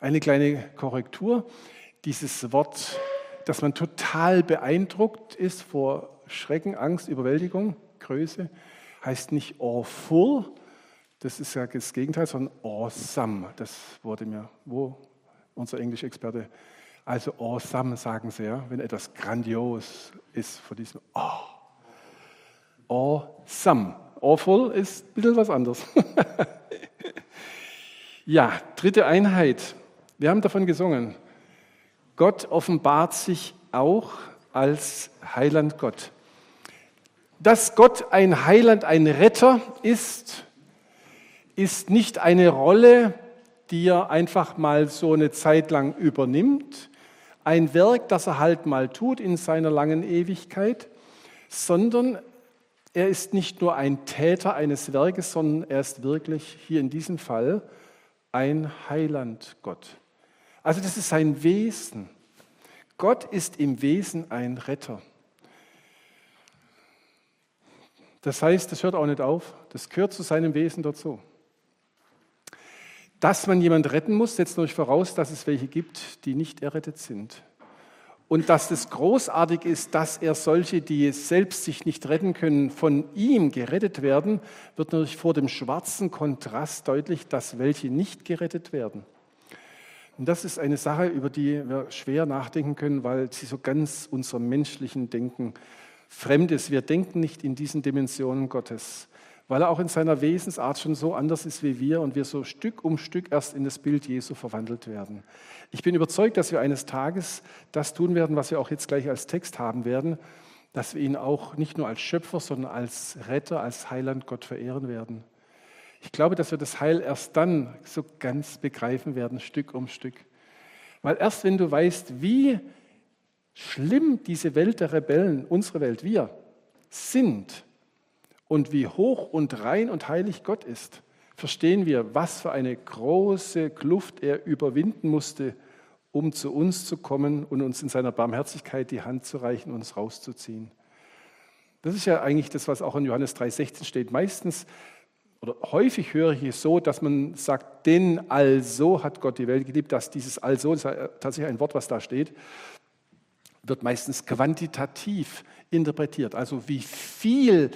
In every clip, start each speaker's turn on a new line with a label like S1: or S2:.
S1: Eine kleine Korrektur. Dieses Wort, dass man total beeindruckt ist vor Schrecken, Angst, Überwältigung, Größe, heißt nicht awful, das ist ja das Gegenteil, sondern awesome. Das wurde mir, wo unser Englischexperte, also awesome sagen sie ja, wenn etwas grandios ist vor diesem oh. Awesome. Awful ist ein bisschen was anderes. ja, dritte Einheit. Wir haben davon gesungen. Gott offenbart sich auch als Heiland Gott. Dass Gott ein Heiland, ein Retter ist, ist nicht eine Rolle, die er einfach mal so eine Zeit lang übernimmt, ein Werk, das er halt mal tut in seiner langen Ewigkeit, sondern er ist nicht nur ein Täter eines Werkes, sondern er ist wirklich hier in diesem Fall ein Heiland Gott. Also das ist sein Wesen. Gott ist im Wesen ein Retter. Das heißt, das hört auch nicht auf, das gehört zu seinem Wesen dazu. Dass man jemand retten muss, setzt natürlich voraus, dass es welche gibt, die nicht errettet sind. Und dass es großartig ist, dass er solche, die selbst sich nicht retten können, von ihm gerettet werden, wird natürlich vor dem schwarzen Kontrast deutlich, dass welche nicht gerettet werden. Und das ist eine Sache, über die wir schwer nachdenken können, weil sie so ganz unserem menschlichen Denken fremd ist. Wir denken nicht in diesen Dimensionen Gottes weil er auch in seiner Wesensart schon so anders ist wie wir und wir so Stück um Stück erst in das Bild Jesu verwandelt werden. Ich bin überzeugt, dass wir eines Tages das tun werden, was wir auch jetzt gleich als Text haben werden, dass wir ihn auch nicht nur als Schöpfer, sondern als Retter, als Heiland Gott verehren werden. Ich glaube, dass wir das Heil erst dann so ganz begreifen werden, Stück um Stück. Weil erst wenn du weißt, wie schlimm diese Welt der Rebellen, unsere Welt, wir sind, und wie hoch und rein und heilig Gott ist, verstehen wir, was für eine große Kluft er überwinden musste, um zu uns zu kommen und uns in seiner Barmherzigkeit die Hand zu reichen und uns rauszuziehen. Das ist ja eigentlich das, was auch in Johannes 3,16 steht. Meistens oder häufig höre ich es so, dass man sagt, denn also hat Gott die Welt geliebt, dass dieses also, das ist tatsächlich ein Wort, was da steht, wird meistens quantitativ interpretiert. Also wie viel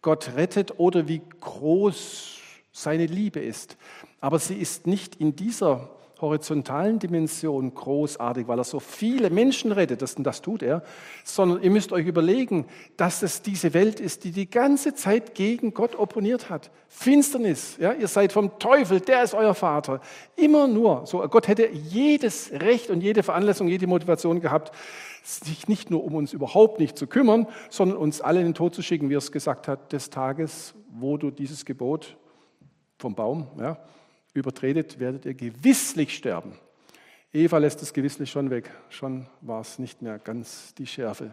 S1: Gott rettet oder wie groß seine Liebe ist. Aber sie ist nicht in dieser horizontalen Dimension großartig, weil er so viele Menschen rettet, das, das tut er, sondern ihr müsst euch überlegen, dass es diese Welt ist, die die ganze Zeit gegen Gott opponiert hat. Finsternis, ja, ihr seid vom Teufel, der ist euer Vater. Immer nur, so Gott hätte jedes Recht und jede Veranlassung, jede Motivation gehabt, sich nicht nur um uns überhaupt nicht zu kümmern, sondern uns alle in den Tod zu schicken, wie er es gesagt hat, des Tages, wo du dieses Gebot vom Baum ja, übertretet, werdet ihr gewisslich sterben. Eva lässt es gewisslich schon weg. Schon war es nicht mehr ganz die Schärfe.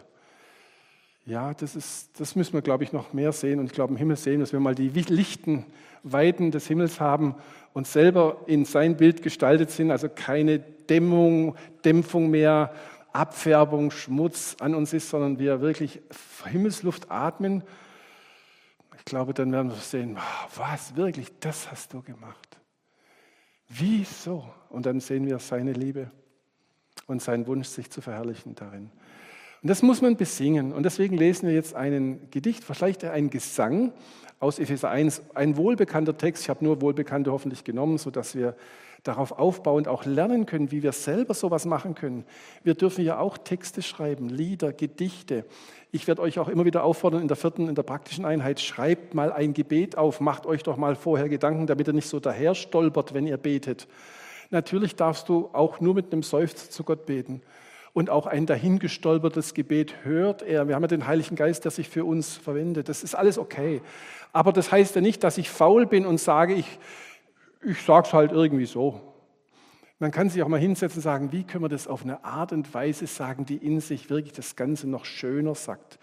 S1: Ja, das, ist, das müssen wir, glaube ich, noch mehr sehen und ich glaube im Himmel sehen, dass wir mal die lichten Weiden des Himmels haben und selber in sein Bild gestaltet sind, also keine Dämmung, Dämpfung mehr Abfärbung, Schmutz an uns ist, sondern wir wirklich Himmelsluft atmen, ich glaube, dann werden wir sehen, was wirklich, das hast du gemacht. Wieso? Und dann sehen wir seine Liebe und seinen Wunsch, sich zu verherrlichen darin. Und das muss man besingen. Und deswegen lesen wir jetzt einen Gedicht, vielleicht ein Gesang aus Epheser 1, ein wohlbekannter Text. Ich habe nur wohlbekannte hoffentlich genommen, sodass wir darauf aufbauend auch lernen können, wie wir selber sowas machen können. Wir dürfen ja auch Texte schreiben, Lieder, Gedichte. Ich werde euch auch immer wieder auffordern, in der vierten, in der praktischen Einheit, schreibt mal ein Gebet auf, macht euch doch mal vorher Gedanken, damit ihr nicht so daher stolpert, wenn ihr betet. Natürlich darfst du auch nur mit einem Seufzer zu Gott beten. Und auch ein dahingestolpertes Gebet hört er. Wir haben ja den Heiligen Geist, der sich für uns verwendet. Das ist alles okay. Aber das heißt ja nicht, dass ich faul bin und sage, ich, ich sage es halt irgendwie so. Man kann sich auch mal hinsetzen und sagen, wie können wir das auf eine Art und Weise sagen, die in sich wirklich das Ganze noch schöner sagt,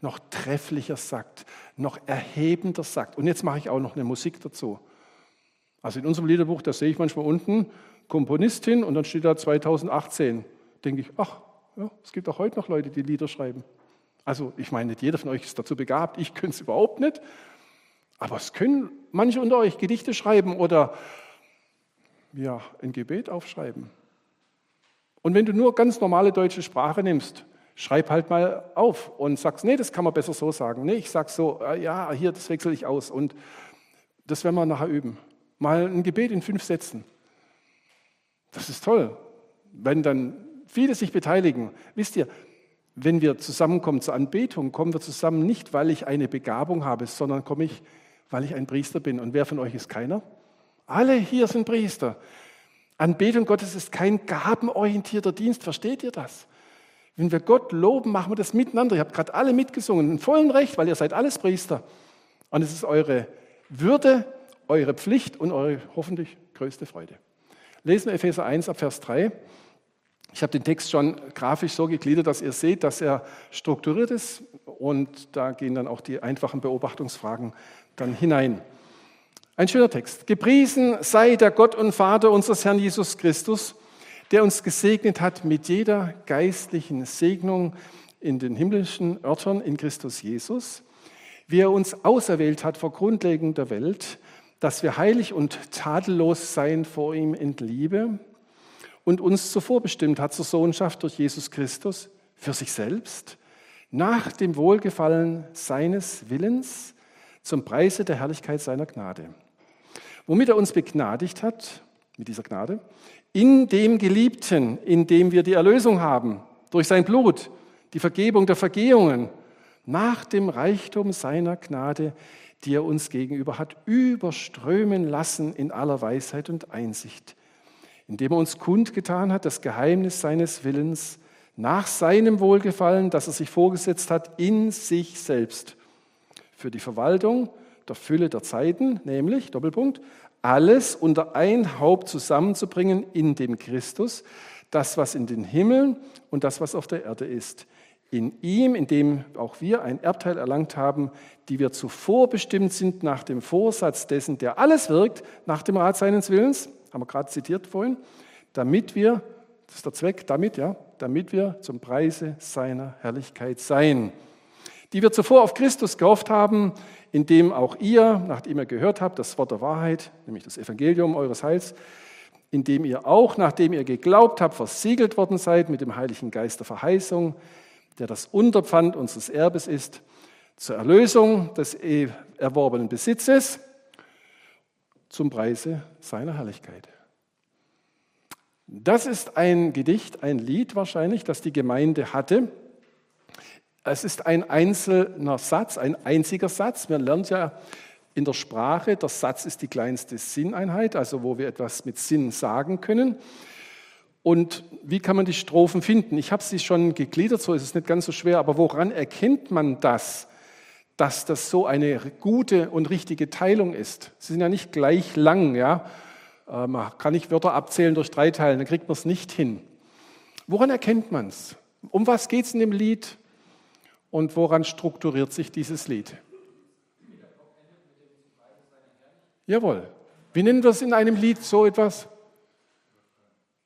S1: noch trefflicher sagt, noch erhebender sagt. Und jetzt mache ich auch noch eine Musik dazu. Also in unserem Liederbuch, da sehe ich manchmal unten Komponistin und dann steht da 2018. Denke ich, ach, ja, es gibt auch heute noch Leute, die Lieder schreiben. Also ich meine, nicht jeder von euch ist dazu begabt, ich könnte es überhaupt nicht. Aber es können manche unter euch Gedichte schreiben oder Ja, ein Gebet aufschreiben. Und wenn du nur ganz normale deutsche Sprache nimmst, schreib halt mal auf und sagst, nee, das kann man besser so sagen. Nee, ich sag so, äh, ja, hier, das wechsle ich aus. Und das werden wir nachher üben. Mal ein Gebet in fünf Sätzen. Das ist toll. Wenn dann viele sich beteiligen. Wisst ihr, wenn wir zusammenkommen zur Anbetung, kommen wir zusammen nicht, weil ich eine Begabung habe, sondern komme ich, weil ich ein Priester bin. Und wer von euch ist keiner? Alle hier sind Priester. Anbetung Gottes ist kein gabenorientierter Dienst, versteht ihr das? Wenn wir Gott loben, machen wir das miteinander. Ihr habt gerade alle mitgesungen, in vollem Recht, weil ihr seid alles Priester. Und es ist eure Würde, eure Pflicht und eure hoffentlich größte Freude. Lesen wir Epheser 1 ab Vers 3. Ich habe den Text schon grafisch so gegliedert, dass ihr seht, dass er strukturiert ist und da gehen dann auch die einfachen Beobachtungsfragen dann hinein. Ein schöner Text. Gepriesen sei der Gott und Vater unseres Herrn Jesus Christus, der uns gesegnet hat mit jeder geistlichen Segnung in den himmlischen Örtern in Christus Jesus, wie er uns auserwählt hat vor Grundlegung der Welt, dass wir heilig und tadellos seien vor ihm in Liebe und uns zuvor bestimmt hat zur Sohnschaft durch Jesus Christus für sich selbst, nach dem Wohlgefallen seines Willens, zum Preise der Herrlichkeit seiner Gnade. Womit er uns begnadigt hat, mit dieser Gnade, in dem Geliebten, in dem wir die Erlösung haben, durch sein Blut, die Vergebung der Vergehungen, nach dem Reichtum seiner Gnade, die er uns gegenüber hat überströmen lassen in aller Weisheit und Einsicht indem er uns kundgetan hat, das Geheimnis seines Willens nach seinem Wohlgefallen, das er sich vorgesetzt hat, in sich selbst für die Verwaltung der Fülle der Zeiten, nämlich, Doppelpunkt, alles unter ein Haupt zusammenzubringen in dem Christus, das, was in den Himmeln und das, was auf der Erde ist. In ihm, in dem auch wir ein Erbteil erlangt haben, die wir zuvor bestimmt sind nach dem Vorsatz dessen, der alles wirkt, nach dem Rat seines Willens, haben wir gerade zitiert vorhin, damit wir, das ist der Zweck, damit, ja, damit wir zum Preise seiner Herrlichkeit sein, die wir zuvor auf Christus gehofft haben, indem auch ihr, nachdem ihr gehört habt, das Wort der Wahrheit, nämlich das Evangelium eures Heils, indem ihr auch, nachdem ihr geglaubt habt, versiegelt worden seid mit dem Heiligen Geist der Verheißung, der das Unterpfand unseres Erbes ist, zur Erlösung des erworbenen Besitzes, zum Preise seiner Herrlichkeit. Das ist ein Gedicht, ein Lied wahrscheinlich, das die Gemeinde hatte. Es ist ein einzelner Satz, ein einziger Satz. Wir lernen ja in der Sprache, der Satz ist die kleinste Sinneinheit, also wo wir etwas mit Sinn sagen können. Und wie kann man die Strophen finden? Ich habe sie schon gegliedert, so ist es nicht ganz so schwer, aber woran erkennt man das? dass das so eine gute und richtige Teilung ist. Sie sind ja nicht gleich lang, ja. Äh, man kann nicht Wörter abzählen durch drei Teilen, dann kriegt man es nicht hin. Woran erkennt man es? Um was geht es in dem Lied und woran strukturiert sich dieses Lied? Jawohl. Wie nennen wir es in einem Lied so etwas?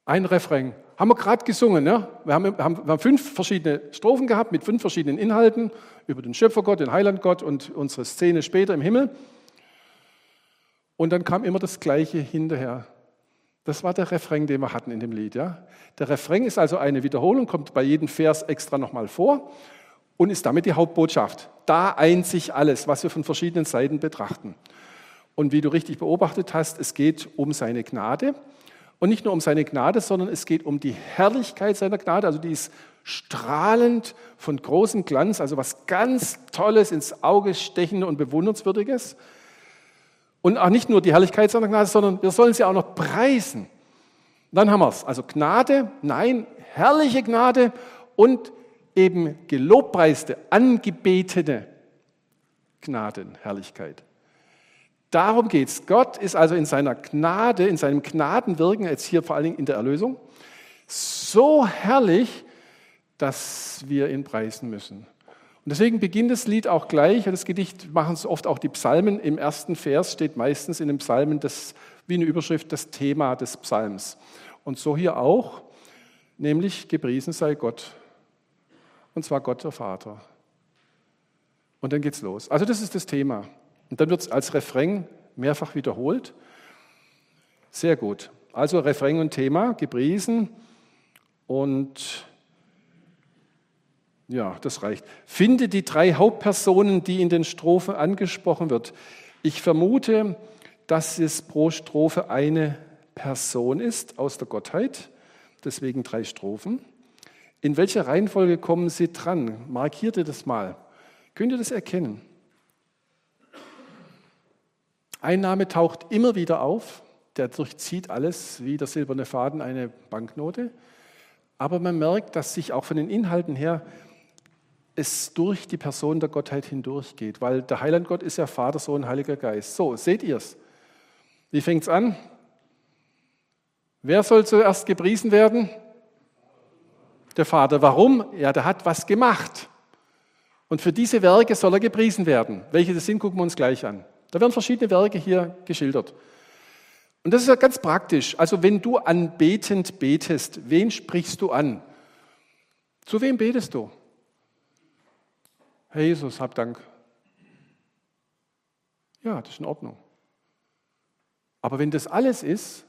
S1: Ein Refrain. Haben wir gerade gesungen. Ne? Wir, haben, haben, wir haben fünf verschiedene Strophen gehabt mit fünf verschiedenen Inhalten über den Schöpfergott, den Heilandgott und unsere Szene später im Himmel. Und dann kam immer das Gleiche hinterher. Das war der Refrain, den wir hatten in dem Lied. Ja? Der Refrain ist also eine Wiederholung, kommt bei jedem Vers extra nochmal vor und ist damit die Hauptbotschaft. Da eint sich alles, was wir von verschiedenen Seiten betrachten. Und wie du richtig beobachtet hast, es geht um seine Gnade. Und nicht nur um seine Gnade, sondern es geht um die Herrlichkeit seiner Gnade. Also die ist strahlend von großem Glanz, also was ganz Tolles, ins Auge stechende und bewundernswürdiges. Und auch nicht nur die Herrlichkeit seiner Gnade, sondern wir sollen sie auch noch preisen. Dann haben wir es. Also Gnade, nein, herrliche Gnade und eben gelobpreiste, angebetene Gnadenherrlichkeit. Darum geht es. Gott ist also in seiner Gnade, in seinem Gnadenwirken, jetzt hier vor allen Dingen in der Erlösung, so herrlich, dass wir ihn preisen müssen. Und deswegen beginnt das Lied auch gleich, das Gedicht machen es oft auch die Psalmen. Im ersten Vers steht meistens in den Psalmen das, wie eine Überschrift das Thema des Psalms. Und so hier auch, nämlich gepriesen sei Gott. Und zwar Gott der Vater. Und dann geht's los. Also das ist das Thema. Und dann wird es als Refrain mehrfach wiederholt. Sehr gut. Also Refrain und Thema, gepriesen und ja, das reicht. Finde die drei Hauptpersonen, die in den Strophen angesprochen wird. Ich vermute, dass es pro Strophe eine Person ist aus der Gottheit, deswegen drei Strophen. In welcher Reihenfolge kommen sie dran? Markiert ihr das mal. Könnt ihr das erkennen? Ein Name taucht immer wieder auf, der durchzieht alles wie der silberne Faden eine Banknote. Aber man merkt, dass sich auch von den Inhalten her es durch die Person der Gottheit hindurchgeht, weil der Heiland Gott ist ja Vater, Sohn, Heiliger Geist. So, seht ihr es? Wie fängt es an? Wer soll zuerst gepriesen werden? Der Vater. Warum? Ja, der hat was gemacht. Und für diese Werke soll er gepriesen werden. Welche das sind, gucken wir uns gleich an. Da werden verschiedene Werke hier geschildert. Und das ist ja ganz praktisch. Also wenn du anbetend betest, wen sprichst du an? Zu wem betest du? Herr Jesus, hab Dank. Ja, das ist in Ordnung. Aber wenn das alles ist,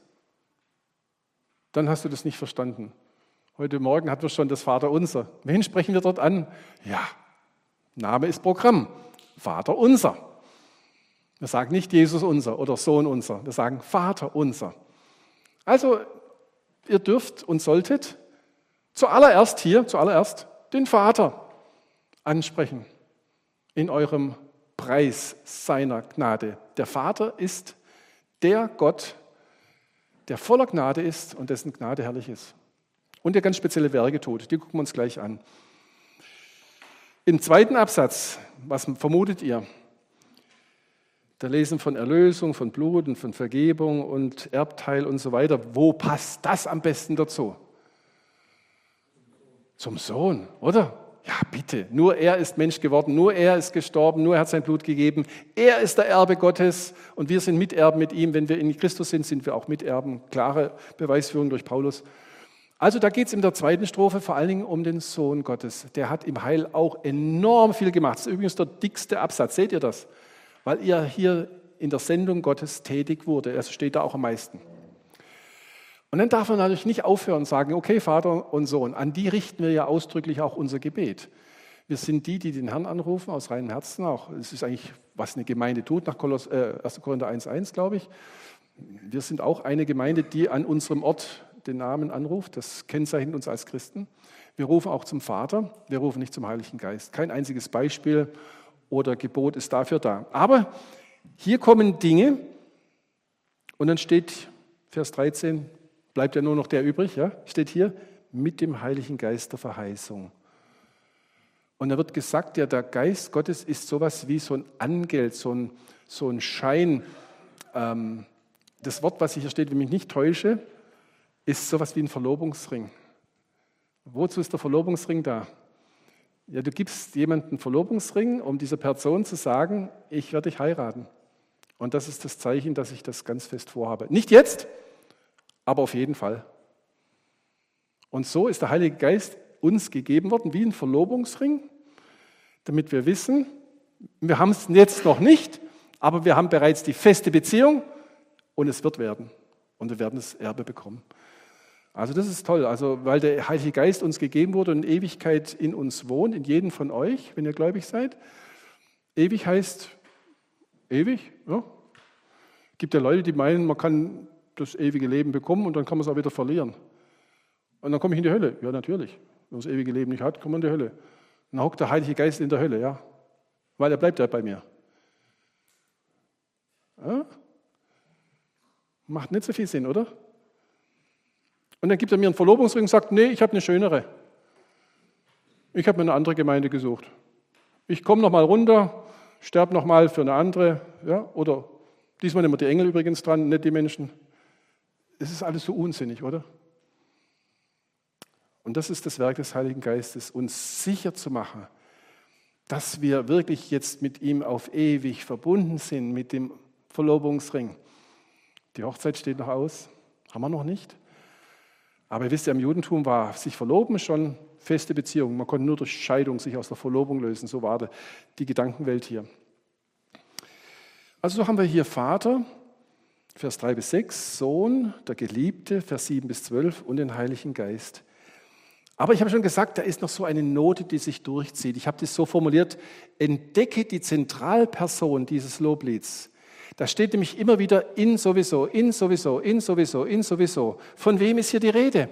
S1: dann hast du das nicht verstanden. Heute Morgen hatten wir schon das Vaterunser. Wen sprechen wir dort an? Ja, Name ist Programm. Vater unser. Wir sagen nicht Jesus unser oder Sohn unser. Wir sagen Vater unser. Also, ihr dürft und solltet zuallererst hier, zuallererst den Vater ansprechen in eurem Preis seiner Gnade. Der Vater ist der Gott, der voller Gnade ist und dessen Gnade herrlich ist. Und der ganz spezielle Werke tut. Die gucken wir uns gleich an. Im zweiten Absatz, was vermutet ihr? Da lesen von Erlösung, von Blut und von Vergebung und Erbteil und so weiter. Wo passt das am besten dazu? Zum Sohn, oder? Ja, bitte, nur er ist Mensch geworden, nur er ist gestorben, nur er hat sein Blut gegeben. Er ist der Erbe Gottes und wir sind Miterben mit ihm. Wenn wir in Christus sind, sind wir auch Miterben. Klare Beweisführung durch Paulus. Also da geht es in der zweiten Strophe vor allen Dingen um den Sohn Gottes. Der hat im Heil auch enorm viel gemacht. Das ist übrigens der dickste Absatz. Seht ihr das? Weil er hier in der Sendung Gottes tätig wurde. Er steht da auch am meisten. Und dann darf man natürlich nicht aufhören und sagen, okay, Vater und Sohn, an die richten wir ja ausdrücklich auch unser Gebet. Wir sind die, die den Herrn anrufen aus reinem Herzen. Auch es ist eigentlich, was eine Gemeinde tut, nach Koloss, äh, 1. Korinther 1,1, glaube ich. Wir sind auch eine Gemeinde, die an unserem Ort den Namen anruft. Das kennzeichnet uns als Christen. Wir rufen auch zum Vater, wir rufen nicht zum Heiligen Geist. Kein einziges Beispiel oder Gebot ist dafür da. Aber hier kommen Dinge und dann steht Vers 13, bleibt ja nur noch der übrig, ja? steht hier, mit dem Heiligen Geist der Verheißung. Und da wird gesagt, ja, der Geist Gottes ist sowas wie so ein Angeld, so ein, so ein Schein. Ähm, das Wort, was hier steht, wenn mich nicht täusche, ist sowas wie ein Verlobungsring. Wozu ist der Verlobungsring da? Ja, du gibst jemandem einen Verlobungsring, um dieser Person zu sagen, ich werde dich heiraten. Und das ist das Zeichen, dass ich das ganz fest vorhabe. Nicht jetzt, aber auf jeden Fall. Und so ist der Heilige Geist uns gegeben worden wie ein Verlobungsring, damit wir wissen, wir haben es jetzt noch nicht, aber wir haben bereits die feste Beziehung und es wird werden. Und wir werden das Erbe bekommen. Also das ist toll, also weil der Heilige Geist uns gegeben wurde und Ewigkeit in uns wohnt, in jedem von euch, wenn ihr gläubig seid. Ewig heißt ewig. Ja. Gibt ja Leute, die meinen, man kann das ewige Leben bekommen und dann kann man es auch wieder verlieren. Und dann komme ich in die Hölle. Ja, natürlich. Wenn man das ewige Leben nicht hat, kommt man in die Hölle. dann hockt der Heilige Geist in der Hölle, ja. Weil er bleibt ja bei mir. Ja? Macht nicht so viel Sinn, oder? Und dann gibt er mir einen Verlobungsring und sagt, nee, ich habe eine schönere. Ich habe mir eine andere Gemeinde gesucht. Ich komme noch mal runter, sterbe noch mal für eine andere, ja, oder diesmal nehmen wir die Engel übrigens dran, nicht die Menschen. Es ist alles so unsinnig, oder? Und das ist das Werk des Heiligen Geistes, uns sicher zu machen, dass wir wirklich jetzt mit ihm auf ewig verbunden sind, mit dem Verlobungsring. Die Hochzeit steht noch aus, haben wir noch nicht. Aber ihr wisst ja, im Judentum war sich verloben schon feste Beziehung. Man konnte nur durch Scheidung sich aus der Verlobung lösen. So war die Gedankenwelt hier. Also so haben wir hier Vater, Vers 3 bis 6, Sohn, der Geliebte, Vers 7 bis 12 und den Heiligen Geist. Aber ich habe schon gesagt, da ist noch so eine Note, die sich durchzieht. Ich habe das so formuliert, entdecke die Zentralperson dieses Loblieds. Da steht nämlich immer wieder in sowieso, in sowieso, in sowieso, in sowieso. Von wem ist hier die Rede?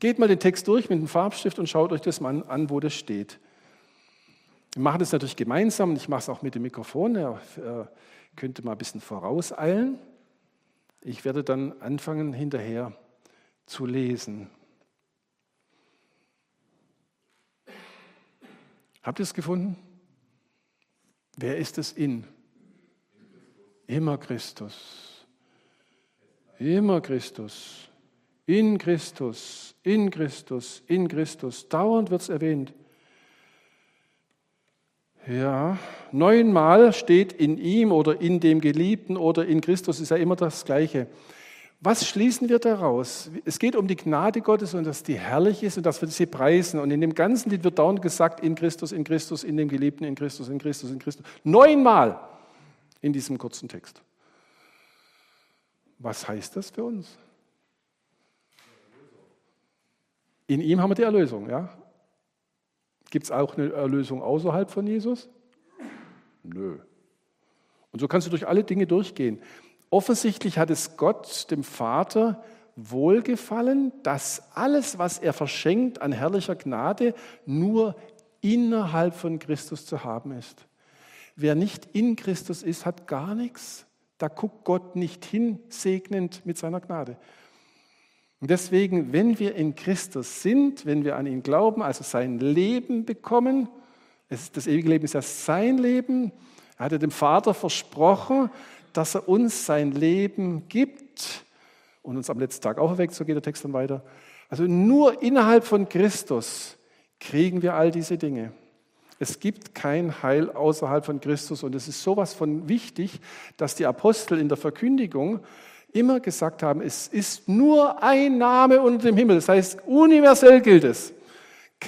S1: Geht mal den Text durch mit dem Farbstift und schaut euch das mal an, wo das steht. Wir machen das natürlich gemeinsam ich mache es auch mit dem Mikrofon. Er könnte mal ein bisschen vorauseilen. Ich werde dann anfangen, hinterher zu lesen. Habt ihr es gefunden? Wer ist es in? Immer Christus. Immer Christus. In Christus. In Christus. In Christus. Dauernd wird es erwähnt. Ja, neunmal steht in ihm oder in dem Geliebten oder in Christus, ist ja immer das Gleiche. Was schließen wir daraus? Es geht um die Gnade Gottes und dass die herrlich ist und dass wir sie preisen. Und in dem ganzen Lied wird dauernd gesagt, in Christus, in Christus, in dem Geliebten, in Christus, in Christus, in Christus. Neunmal in diesem kurzen Text. Was heißt das für uns? In ihm haben wir die Erlösung, ja? Gibt es auch eine Erlösung außerhalb von Jesus? Nö. Und so kannst du durch alle Dinge durchgehen. Offensichtlich hat es Gott, dem Vater, wohlgefallen, dass alles, was er verschenkt an herrlicher Gnade, nur innerhalb von Christus zu haben ist. Wer nicht in Christus ist, hat gar nichts. Da guckt Gott nicht hin, segnend mit seiner Gnade. Und deswegen, wenn wir in Christus sind, wenn wir an ihn glauben, also sein Leben bekommen, das ewige Leben ist ja sein Leben, er hat dem Vater versprochen, dass er uns sein Leben gibt und uns am letzten Tag auch erweckt, so geht der Text dann weiter. Also nur innerhalb von Christus kriegen wir all diese Dinge. Es gibt kein Heil außerhalb von Christus und es ist sowas von wichtig, dass die Apostel in der Verkündigung immer gesagt haben, es ist nur ein Name unter dem Himmel. Das heißt, universell gilt es.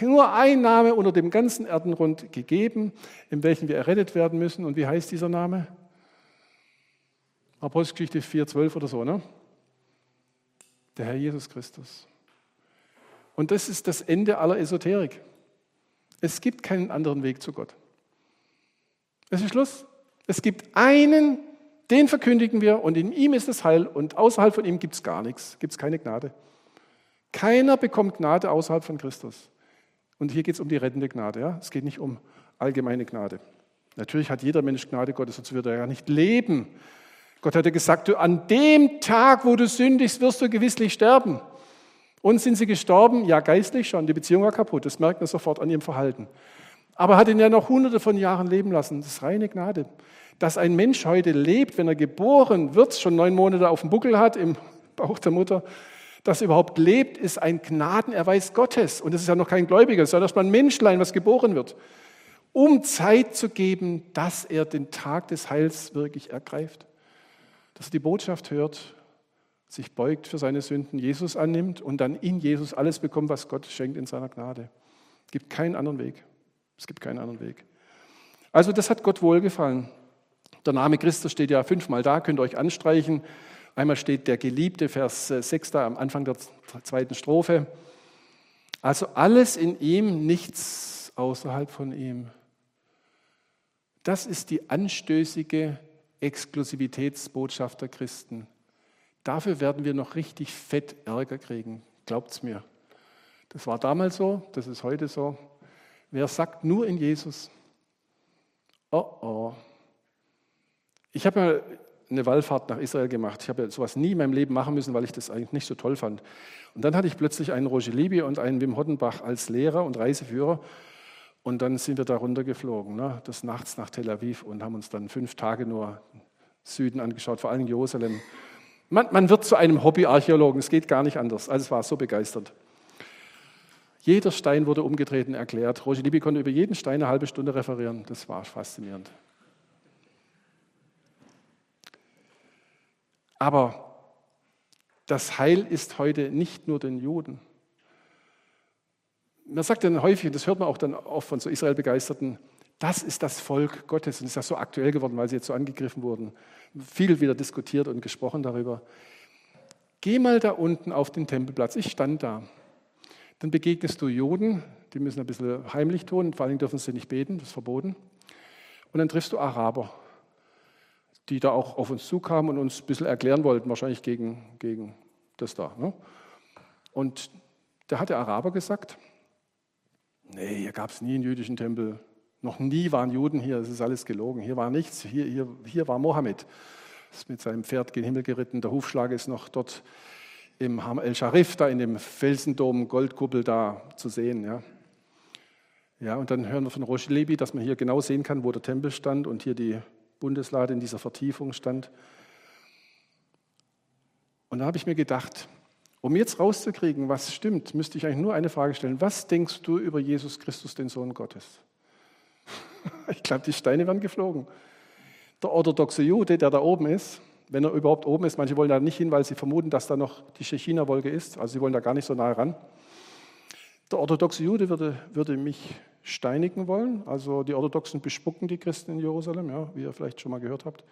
S1: Nur ein Name unter dem ganzen Erdenrund gegeben, in welchem wir errettet werden müssen. Und wie heißt dieser Name? Apostelgeschichte 4,12 oder so, ne? Der Herr Jesus Christus. Und das ist das Ende aller Esoterik. Es gibt keinen anderen Weg zu Gott. Es ist Schluss. Es gibt einen, den verkündigen wir und in ihm ist das Heil und außerhalb von ihm gibt es gar nichts, gibt es keine Gnade. Keiner bekommt Gnade außerhalb von Christus. Und hier geht es um die rettende Gnade. Ja? Es geht nicht um allgemeine Gnade. Natürlich hat jeder Mensch Gnade Gottes, sonst würde er ja nicht leben. Gott hatte gesagt, du, an dem Tag, wo du sündigst, wirst du gewisslich sterben. Und sind sie gestorben? Ja, geistlich schon. Die Beziehung war kaputt. Das merkt man sofort an ihrem Verhalten. Aber hat ihn ja noch hunderte von Jahren leben lassen. Das ist reine Gnade. Dass ein Mensch heute lebt, wenn er geboren wird, schon neun Monate auf dem Buckel hat, im Bauch der Mutter, dass er überhaupt lebt, ist ein Gnadenerweis Gottes. Und es ist ja noch kein Gläubiger, ja erstmal ein Menschlein, was geboren wird. Um Zeit zu geben, dass er den Tag des Heils wirklich ergreift dass er die Botschaft hört, sich beugt für seine Sünden, Jesus annimmt und dann in Jesus alles bekommt, was Gott schenkt in seiner Gnade. Es gibt keinen anderen Weg. Es gibt keinen anderen Weg. Also das hat Gott wohlgefallen. Der Name Christus steht ja fünfmal da, könnt ihr euch anstreichen. Einmal steht der Geliebte, Vers 6 da am Anfang der zweiten Strophe. Also alles in ihm, nichts außerhalb von ihm. Das ist die anstößige Exklusivitätsbotschaft der Christen. Dafür werden wir noch richtig fett Ärger kriegen, glaubt's mir. Das war damals so, das ist heute so. Wer sagt nur in Jesus? Oh oh. Ich habe mal eine Wallfahrt nach Israel gemacht. Ich habe sowas nie in meinem Leben machen müssen, weil ich das eigentlich nicht so toll fand. Und dann hatte ich plötzlich einen Roger Libby und einen Wim Hoddenbach als Lehrer und Reiseführer. Und dann sind wir da runtergeflogen, ne, des Nachts nach Tel Aviv und haben uns dann fünf Tage nur Süden angeschaut, vor allem Jerusalem. Man, man wird zu einem Hobbyarchäologen, es geht gar nicht anders. Also es war so begeistert. Jeder Stein wurde umgedreht und erklärt. Roger Libby konnte über jeden Stein eine halbe Stunde referieren. Das war faszinierend. Aber das Heil ist heute nicht nur den Juden. Man sagt dann häufig, und das hört man auch dann oft von so Israel-Begeisterten, Das ist das Volk Gottes und ist das so aktuell geworden, weil sie jetzt so angegriffen wurden. Viel wieder diskutiert und gesprochen darüber. Geh mal da unten auf den Tempelplatz. Ich stand da. Dann begegnest du Juden, die müssen ein bisschen heimlich tun, vor allem dürfen sie nicht beten, das ist verboten. Und dann triffst du Araber, die da auch auf uns zukamen und uns ein bisschen erklären wollten, wahrscheinlich gegen, gegen das da. Ne? Und da hat der Araber gesagt, nee, hier gab es nie einen jüdischen Tempel. Noch nie waren Juden hier, das ist alles gelogen. Hier war nichts, hier, hier, hier war Mohammed. Ist mit seinem Pferd gen Himmel geritten. Der Hufschlag ist noch dort im Ham El Sharif, da in dem Felsendom, Goldkuppel da zu sehen. Ja. Ja, und dann hören wir von Rosh Lebi, dass man hier genau sehen kann, wo der Tempel stand und hier die Bundeslade in dieser Vertiefung stand. Und da habe ich mir gedacht, um jetzt rauszukriegen, was stimmt, müsste ich eigentlich nur eine Frage stellen. Was denkst du über Jesus Christus, den Sohn Gottes? Ich glaube, die Steine werden geflogen. Der orthodoxe Jude, der da oben ist, wenn er überhaupt oben ist, manche wollen da nicht hin, weil sie vermuten, dass da noch die Tschechiner-Wolke ist, also sie wollen da gar nicht so nahe ran. Der orthodoxe Jude würde, würde mich steinigen wollen. Also die Orthodoxen bespucken die Christen in Jerusalem, ja, wie ihr vielleicht schon mal gehört habt,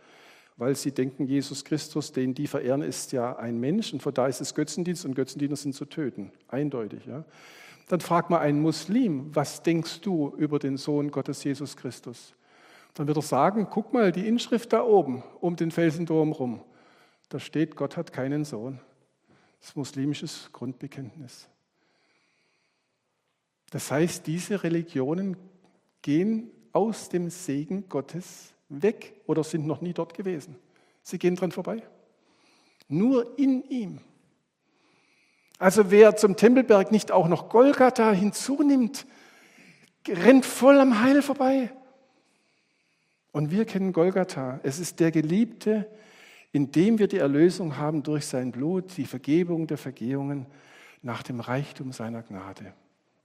S1: weil sie denken, Jesus Christus, den die verehren, ist ja ein Mensch und von da ist es Götzendienst und Götzendiener sind zu töten. Eindeutig. Ja. Dann frag mal einen Muslim, was denkst du über den Sohn Gottes Jesus Christus? Dann wird er sagen, guck mal, die Inschrift da oben um den Felsendom rum. Da steht, Gott hat keinen Sohn. Das ist muslimisches Grundbekenntnis. Das heißt, diese Religionen gehen aus dem Segen Gottes weg oder sind noch nie dort gewesen. Sie gehen dran vorbei. Nur in ihm. Also wer zum Tempelberg nicht auch noch Golgatha hinzunimmt, rennt voll am Heil vorbei. Und wir kennen Golgatha. Es ist der Geliebte, in dem wir die Erlösung haben durch sein Blut, die Vergebung der Vergehungen nach dem Reichtum seiner Gnade.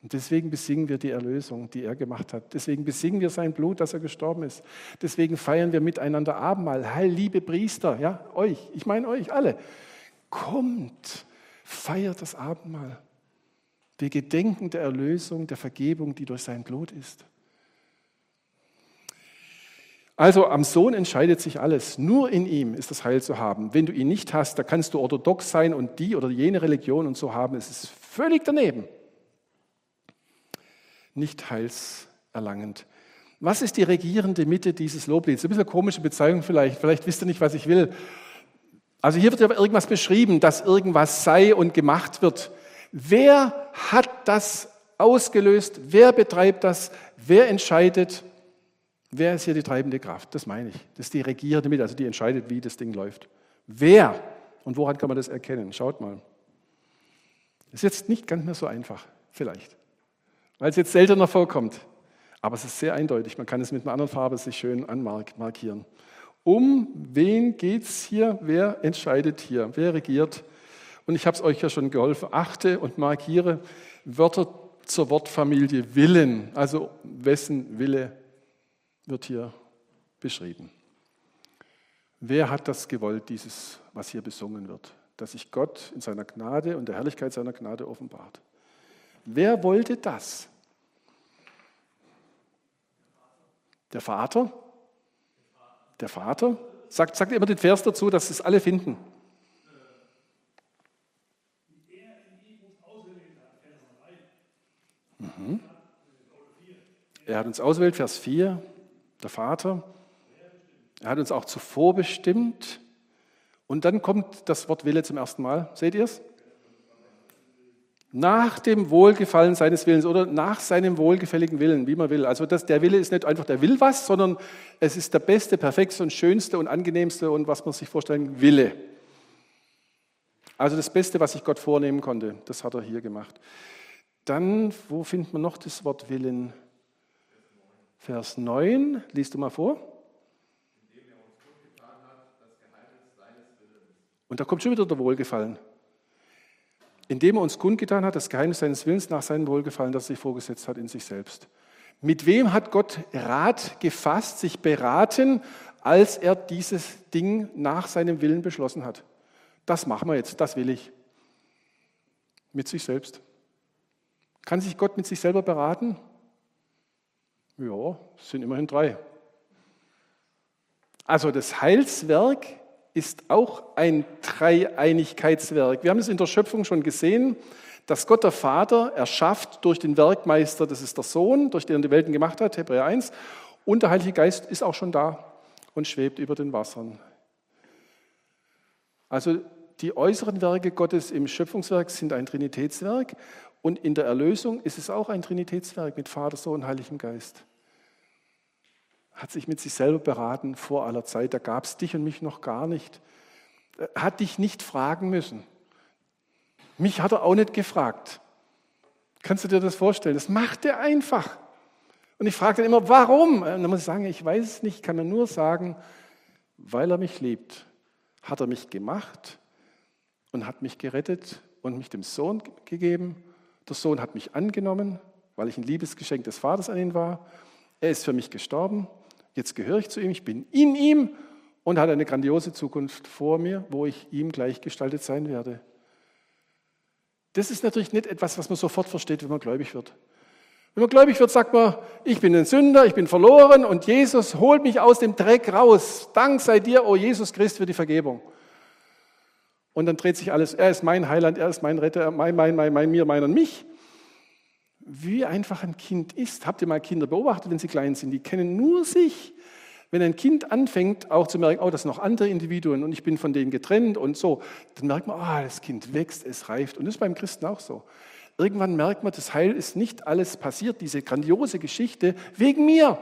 S1: Und deswegen besingen wir die Erlösung, die er gemacht hat. Deswegen besingen wir sein Blut, dass er gestorben ist. Deswegen feiern wir miteinander Abendmahl. Heil, liebe Priester, ja, euch, ich meine euch alle. Kommt, feiert das Abendmahl. Wir gedenken der Erlösung, der Vergebung, die durch sein Blut ist. Also am Sohn entscheidet sich alles. Nur in ihm ist das Heil zu haben. Wenn du ihn nicht hast, da kannst du orthodox sein und die oder jene Religion und so haben. Es ist völlig daneben nicht heilserlangend. Was ist die regierende Mitte dieses Loblieds? Ein bisschen komische Bezeichnung vielleicht, vielleicht wisst ihr nicht, was ich will. Also hier wird ja irgendwas beschrieben, dass irgendwas sei und gemacht wird. Wer hat das ausgelöst? Wer betreibt das? Wer entscheidet? Wer ist hier die treibende Kraft? Das meine ich. Das ist die regierende Mitte, also die entscheidet, wie das Ding läuft. Wer? Und woran kann man das erkennen? Schaut mal. Das ist jetzt nicht ganz mehr so einfach, vielleicht weil es jetzt seltener vorkommt. Aber es ist sehr eindeutig. Man kann es mit einer anderen Farbe sich schön anmarkieren. Um wen geht es hier? Wer entscheidet hier? Wer regiert? Und ich habe es euch ja schon geholfen. Achte und markiere Wörter zur Wortfamilie Willen. Also wessen Wille wird hier beschrieben? Wer hat das gewollt, dieses, was hier besungen wird? Dass sich Gott in seiner Gnade und der Herrlichkeit seiner Gnade offenbart. Wer wollte das? Der Vater? Der Vater? Sagt, sagt immer den Vers dazu, dass es alle finden. Mhm. Er hat uns ausgewählt, Vers 4, der Vater. Er hat uns auch zuvor bestimmt. Und dann kommt das Wort Wille zum ersten Mal. Seht ihr es? Nach dem Wohlgefallen seines Willens oder nach seinem wohlgefälligen Willen, wie man will. Also das, der Wille ist nicht einfach, der will was, sondern es ist der beste, perfekteste und schönste und angenehmste und was man sich vorstellen, Wille. Also das Beste, was sich Gott vornehmen konnte, das hat er hier gemacht. Dann, wo findet man noch das Wort Willen? Vers 9, liest du mal vor. Und da kommt schon wieder der Wohlgefallen indem er uns kundgetan hat, das Geheimnis seines Willens nach seinem Wohlgefallen, das er sich vorgesetzt hat in sich selbst. Mit wem hat Gott Rat gefasst, sich beraten, als er dieses Ding nach seinem Willen beschlossen hat? Das machen wir jetzt, das will ich. Mit sich selbst. Kann sich Gott mit sich selber beraten? Ja, es sind immerhin drei. Also das Heilswerk ist auch ein Dreieinigkeitswerk. Wir haben es in der Schöpfung schon gesehen, dass Gott der Vater erschafft durch den Werkmeister, das ist der Sohn, durch den er die Welten gemacht hat, Hebräer 1, und der Heilige Geist ist auch schon da und schwebt über den Wassern. Also die äußeren Werke Gottes im Schöpfungswerk sind ein Trinitätswerk und in der Erlösung ist es auch ein Trinitätswerk mit Vater, Sohn, Heiligem Geist. Hat sich mit sich selber beraten vor aller Zeit, da gab es dich und mich noch gar nicht. Hat dich nicht fragen müssen. Mich hat er auch nicht gefragt. Kannst du dir das vorstellen? Das macht er einfach. Und ich frage dann immer, warum? Und dann muss ich sagen, ich weiß es nicht, kann mir nur sagen, weil er mich liebt, hat er mich gemacht und hat mich gerettet und mich dem Sohn gegeben. Der Sohn hat mich angenommen, weil ich ein Liebesgeschenk des Vaters an ihn war. Er ist für mich gestorben. Jetzt gehöre ich zu ihm, ich bin in ihm und hat eine grandiose Zukunft vor mir, wo ich ihm gleichgestaltet sein werde. Das ist natürlich nicht etwas, was man sofort versteht, wenn man gläubig wird. Wenn man gläubig wird, sagt man, ich bin ein Sünder, ich bin verloren und Jesus holt mich aus dem Dreck raus. Dank sei dir, o oh Jesus Christ, für die Vergebung. Und dann dreht sich alles, er ist mein Heiland, er ist mein Retter, mein, mein, mein, mein, mir, mein und mich. Wie einfach ein Kind ist. Habt ihr mal Kinder beobachtet, wenn sie klein sind? Die kennen nur sich. Wenn ein Kind anfängt, auch zu merken, oh, das sind noch andere Individuen und ich bin von denen getrennt und so, dann merkt man, ah, oh, das Kind wächst, es reift. Und das ist beim Christen auch so. Irgendwann merkt man, das Heil ist nicht alles passiert, diese grandiose Geschichte, wegen mir,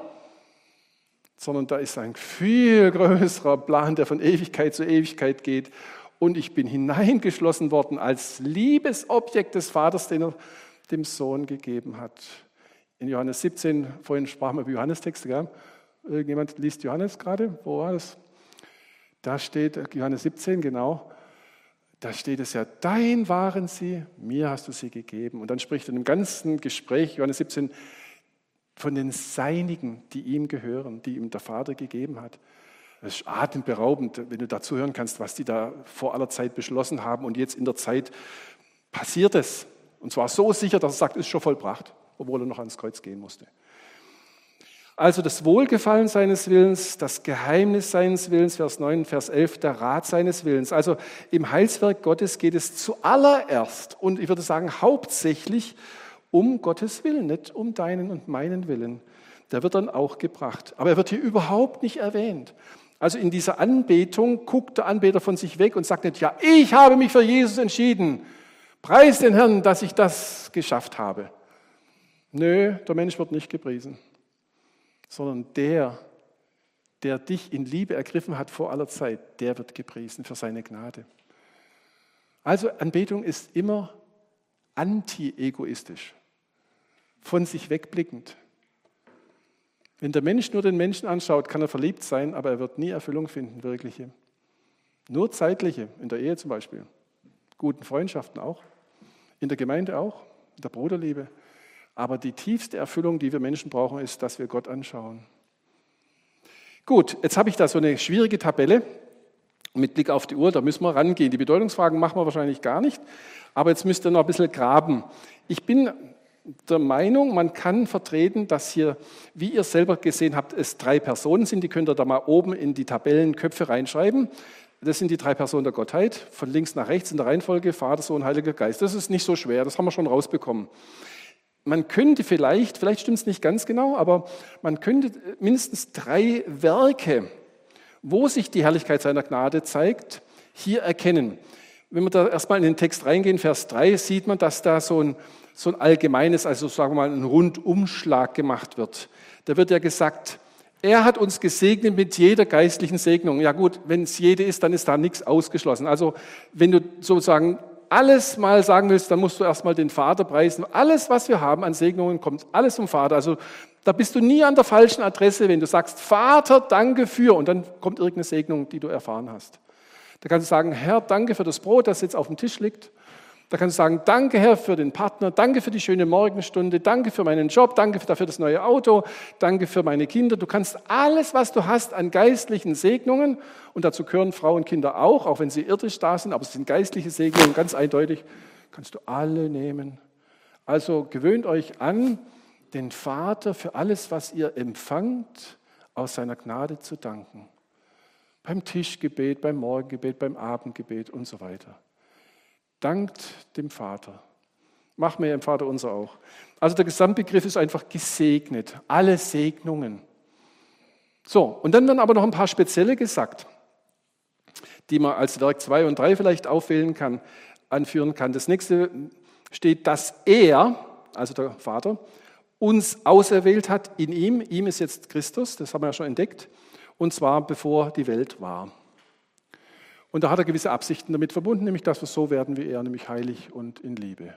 S1: sondern da ist ein viel größerer Plan, der von Ewigkeit zu Ewigkeit geht. Und ich bin hineingeschlossen worden als Liebesobjekt des Vaters, den er dem Sohn gegeben hat. In Johannes 17, vorhin sprachen wir über Johannestexte, gell? Irgendjemand liest Johannes gerade? Wo war das? Da steht Johannes 17, genau da steht es ja, dein waren sie, mir hast du sie gegeben. Und dann spricht in dem ganzen Gespräch, Johannes 17, von den Seinigen, die ihm gehören, die ihm der Vater gegeben hat. Das ist atemberaubend, wenn du dazu hören kannst, was die da vor aller Zeit beschlossen haben. Und jetzt in der Zeit passiert es. Und zwar so sicher, dass er sagt, ist schon vollbracht, obwohl er noch ans Kreuz gehen musste. Also das Wohlgefallen seines Willens, das Geheimnis seines Willens, Vers 9, Vers 11, der Rat seines Willens. Also im Heilswerk Gottes geht es zuallererst und ich würde sagen hauptsächlich um Gottes Willen, nicht um deinen und meinen Willen. Der wird dann auch gebracht. Aber er wird hier überhaupt nicht erwähnt. Also in dieser Anbetung guckt der Anbeter von sich weg und sagt nicht, ja, ich habe mich für Jesus entschieden. Preis den Herrn, dass ich das geschafft habe. Nö, der Mensch wird nicht gepriesen sondern der, der dich in Liebe ergriffen hat vor aller Zeit, der wird gepriesen für seine Gnade. Also Anbetung ist immer anti-egoistisch, von sich wegblickend. Wenn der Mensch nur den Menschen anschaut, kann er verliebt sein, aber er wird nie Erfüllung finden, wirkliche. Nur zeitliche, in der Ehe zum Beispiel, guten Freundschaften auch, in der Gemeinde auch, in der Bruderliebe. Aber die tiefste Erfüllung, die wir Menschen brauchen, ist, dass wir Gott anschauen. Gut, jetzt habe ich da so eine schwierige Tabelle mit Blick auf die Uhr, da müssen wir rangehen. Die Bedeutungsfragen machen wir wahrscheinlich gar nicht, aber jetzt müsst ihr noch ein bisschen graben. Ich bin der Meinung, man kann vertreten, dass hier, wie ihr selber gesehen habt, es drei Personen sind. Die könnt ihr da mal oben in die Tabellenköpfe reinschreiben. Das sind die drei Personen der Gottheit, von links nach rechts in der Reihenfolge, Vater, Sohn, Heiliger Geist. Das ist nicht so schwer, das haben wir schon rausbekommen man könnte vielleicht, vielleicht stimmt es nicht ganz genau, aber man könnte mindestens drei Werke, wo sich die Herrlichkeit seiner Gnade zeigt, hier erkennen. Wenn wir da erstmal in den Text reingehen, Vers 3, sieht man, dass da so ein, so ein allgemeines, also sagen wir mal, ein Rundumschlag gemacht wird. Da wird ja gesagt, er hat uns gesegnet mit jeder geistlichen Segnung. Ja gut, wenn es jede ist, dann ist da nichts ausgeschlossen. Also wenn du sozusagen alles mal sagen willst, dann musst du erstmal den Vater preisen. Alles, was wir haben an Segnungen, kommt alles vom Vater. Also da bist du nie an der falschen Adresse, wenn du sagst, Vater, danke für, und dann kommt irgendeine Segnung, die du erfahren hast. Da kannst du sagen, Herr, danke für das Brot, das jetzt auf dem Tisch liegt. Da kannst du sagen, danke Herr für den Partner, danke für die schöne Morgenstunde, danke für meinen Job, danke dafür das neue Auto, danke für meine Kinder. Du kannst alles, was du hast an geistlichen Segnungen, und dazu gehören Frauen und Kinder auch, auch wenn sie irdisch da sind, aber es sind geistliche Segnungen, ganz eindeutig, kannst du alle nehmen. Also gewöhnt euch an, den Vater für alles, was ihr empfangt, aus seiner Gnade zu danken. Beim Tischgebet, beim Morgengebet, beim Abendgebet und so weiter. Dankt dem Vater. Machen wir im Vater unser auch. Also der Gesamtbegriff ist einfach gesegnet. Alle Segnungen. So, und dann werden aber noch ein paar spezielle gesagt, die man als Werk 2 und 3 vielleicht aufwählen kann, anführen kann. Das nächste steht, dass er, also der Vater, uns auserwählt hat in ihm. Ihm ist jetzt Christus, das haben wir ja schon entdeckt, und zwar bevor die Welt war. Und da hat er gewisse Absichten damit verbunden, nämlich dass wir so werden wie er, nämlich heilig und in Liebe.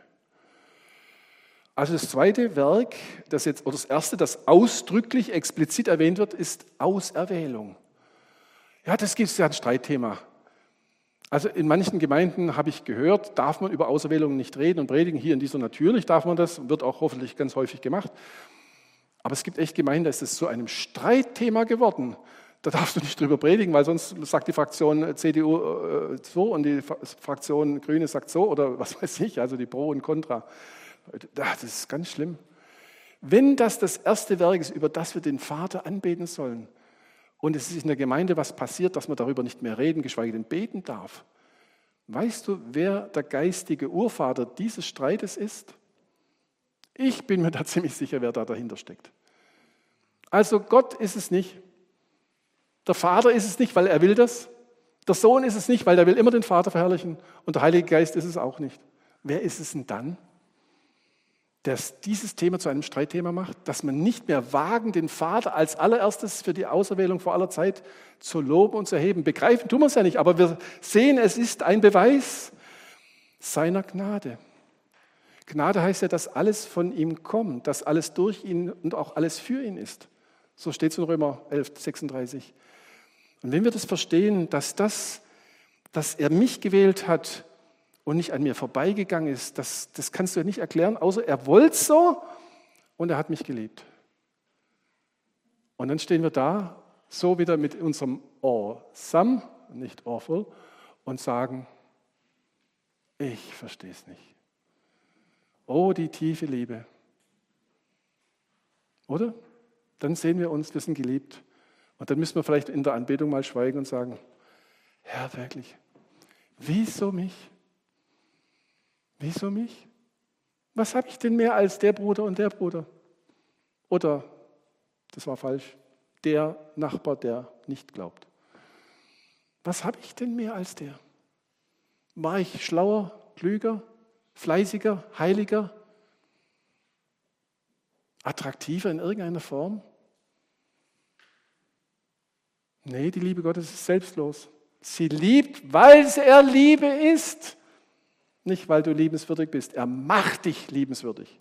S1: Also das zweite Werk, das jetzt, oder das erste, das ausdrücklich explizit erwähnt wird, ist Auserwählung. Ja, das gibt es ja ein Streitthema. Also in manchen Gemeinden habe ich gehört, darf man über Auserwählung nicht reden und predigen. Hier in dieser natürlich darf man das, wird auch hoffentlich ganz häufig gemacht. Aber es gibt echt Gemeinden, da ist es zu einem Streitthema geworden. Da darfst du nicht drüber predigen, weil sonst sagt die Fraktion CDU äh, so und die Fraktion Grüne sagt so oder was weiß ich, also die Pro und Contra. Das ist ganz schlimm. Wenn das das erste Werk ist, über das wir den Vater anbeten sollen, und es ist in der Gemeinde was passiert, dass man darüber nicht mehr reden, geschweige denn beten darf. Weißt du, wer der geistige Urvater dieses Streites ist? Ich bin mir da ziemlich sicher, wer da dahinter steckt. Also Gott ist es nicht. Der Vater ist es nicht, weil er will das. Der Sohn ist es nicht, weil er will immer den Vater verherrlichen. Und der Heilige Geist ist es auch nicht. Wer ist es denn dann? dass dieses Thema zu einem Streitthema macht, dass man nicht mehr wagen, den Vater als allererstes für die Auserwählung vor aller Zeit zu loben und zu erheben. Begreifen tun wir es ja nicht, aber wir sehen, es ist ein Beweis seiner Gnade. Gnade heißt ja, dass alles von ihm kommt, dass alles durch ihn und auch alles für ihn ist. So steht es in Römer 11, 36. Und wenn wir das verstehen, dass das, dass er mich gewählt hat, und nicht an mir vorbeigegangen ist, das, das kannst du ja nicht erklären, außer er wollte so und er hat mich geliebt. Und dann stehen wir da, so wieder mit unserem Awesome, nicht awful, und sagen, ich verstehe es nicht. Oh, die tiefe Liebe. Oder? Dann sehen wir uns, wir sind geliebt. Und dann müssen wir vielleicht in der Anbetung mal schweigen und sagen, Herr, wirklich, wieso mich? Wieso mich? Was habe ich denn mehr als der Bruder und der Bruder? Oder, das war falsch, der Nachbar, der nicht glaubt. Was habe ich denn mehr als der? War ich schlauer, klüger, fleißiger, heiliger, attraktiver in irgendeiner Form? Nee, die Liebe Gottes ist selbstlos. Sie liebt, weil er Liebe ist. Nicht, weil du liebenswürdig bist. Er macht dich liebenswürdig.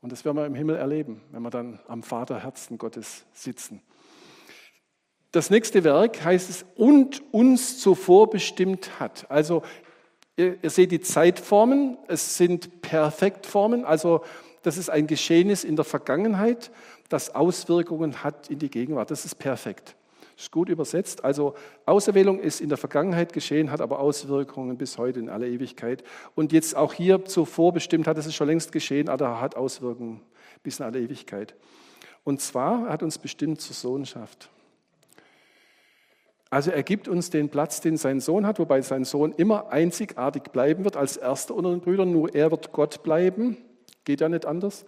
S1: Und das werden wir im Himmel erleben, wenn wir dann am Vaterherzen Gottes sitzen. Das nächste Werk heißt es, und uns zuvor bestimmt hat. Also ihr, ihr seht die Zeitformen, es sind Perfektformen, also das ist ein Geschehnis in der Vergangenheit, das Auswirkungen hat in die Gegenwart. Das ist perfekt. Ist gut übersetzt. Also Auserwählung ist in der Vergangenheit geschehen, hat aber Auswirkungen bis heute in aller Ewigkeit. Und jetzt auch hier zuvor bestimmt hat, es ist schon längst geschehen, aber hat Auswirkungen bis in alle Ewigkeit. Und zwar hat uns bestimmt zur Sohnschaft. Also er gibt uns den Platz, den sein Sohn hat, wobei sein Sohn immer einzigartig bleiben wird als erster unter den Brüdern. Nur er wird Gott bleiben. Geht ja nicht anders.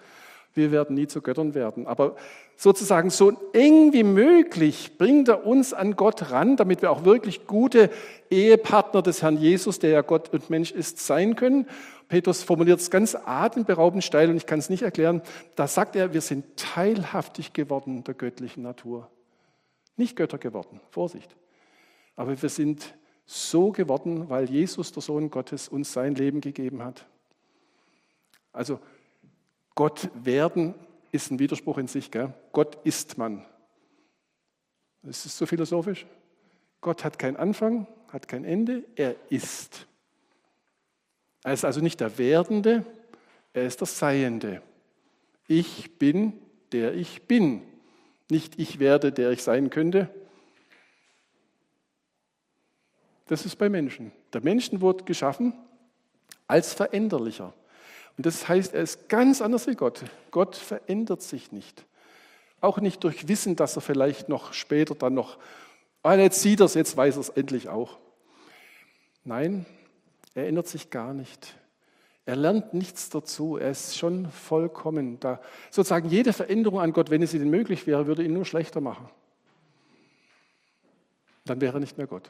S1: Wir werden nie zu Göttern werden. Aber sozusagen so eng wie möglich bringt er uns an Gott ran, damit wir auch wirklich gute Ehepartner des Herrn Jesus, der ja Gott und Mensch ist, sein können. Petrus formuliert es ganz atemberaubend steil und ich kann es nicht erklären. Da sagt er, wir sind teilhaftig geworden der göttlichen Natur. Nicht Götter geworden, Vorsicht. Aber wir sind so geworden, weil Jesus, der Sohn Gottes, uns sein Leben gegeben hat. Also Gott werden ist ein Widerspruch in sich. Gell? Gott ist man. Ist es so philosophisch? Gott hat keinen Anfang, hat kein Ende, er ist. Er ist also nicht der Werdende, er ist der Seiende. Ich bin, der ich bin. Nicht ich werde, der ich sein könnte. Das ist bei Menschen. Der Menschen wurde geschaffen als Veränderlicher. Und das heißt, er ist ganz anders wie Gott. Gott verändert sich nicht. Auch nicht durch Wissen, dass er vielleicht noch später dann noch, ah, jetzt sieht er es, jetzt weiß er es endlich auch. Nein, er ändert sich gar nicht. Er lernt nichts dazu. Er ist schon vollkommen da. Sozusagen jede Veränderung an Gott, wenn es ihnen möglich wäre, würde ihn nur schlechter machen. Dann wäre er nicht mehr Gott.